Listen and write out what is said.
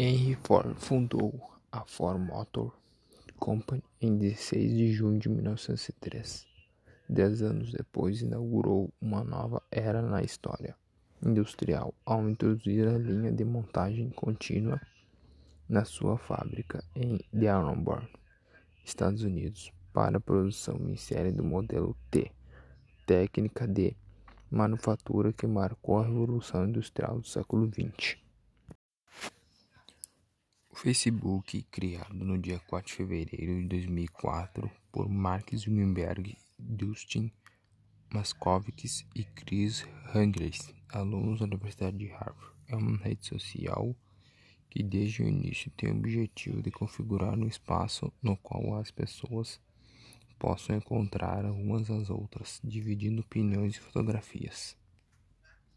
Henry Ford fundou a Ford Motor Company em 16 de junho de 1903. Dez anos depois, inaugurou uma nova era na história industrial ao introduzir a linha de montagem contínua na sua fábrica em Dearborn, Estados Unidos, para a produção em série do modelo T, técnica de manufatura que marcou a revolução industrial do século XX. O Facebook, criado no dia 4 de fevereiro de 2004 por Mark Zuckerberg, Dustin Moskovitz e Chris Hughes, alunos da Universidade de Harvard, é uma rede social que desde o início tem o objetivo de configurar um espaço no qual as pessoas possam encontrar umas às outras, dividindo opiniões e fotografias.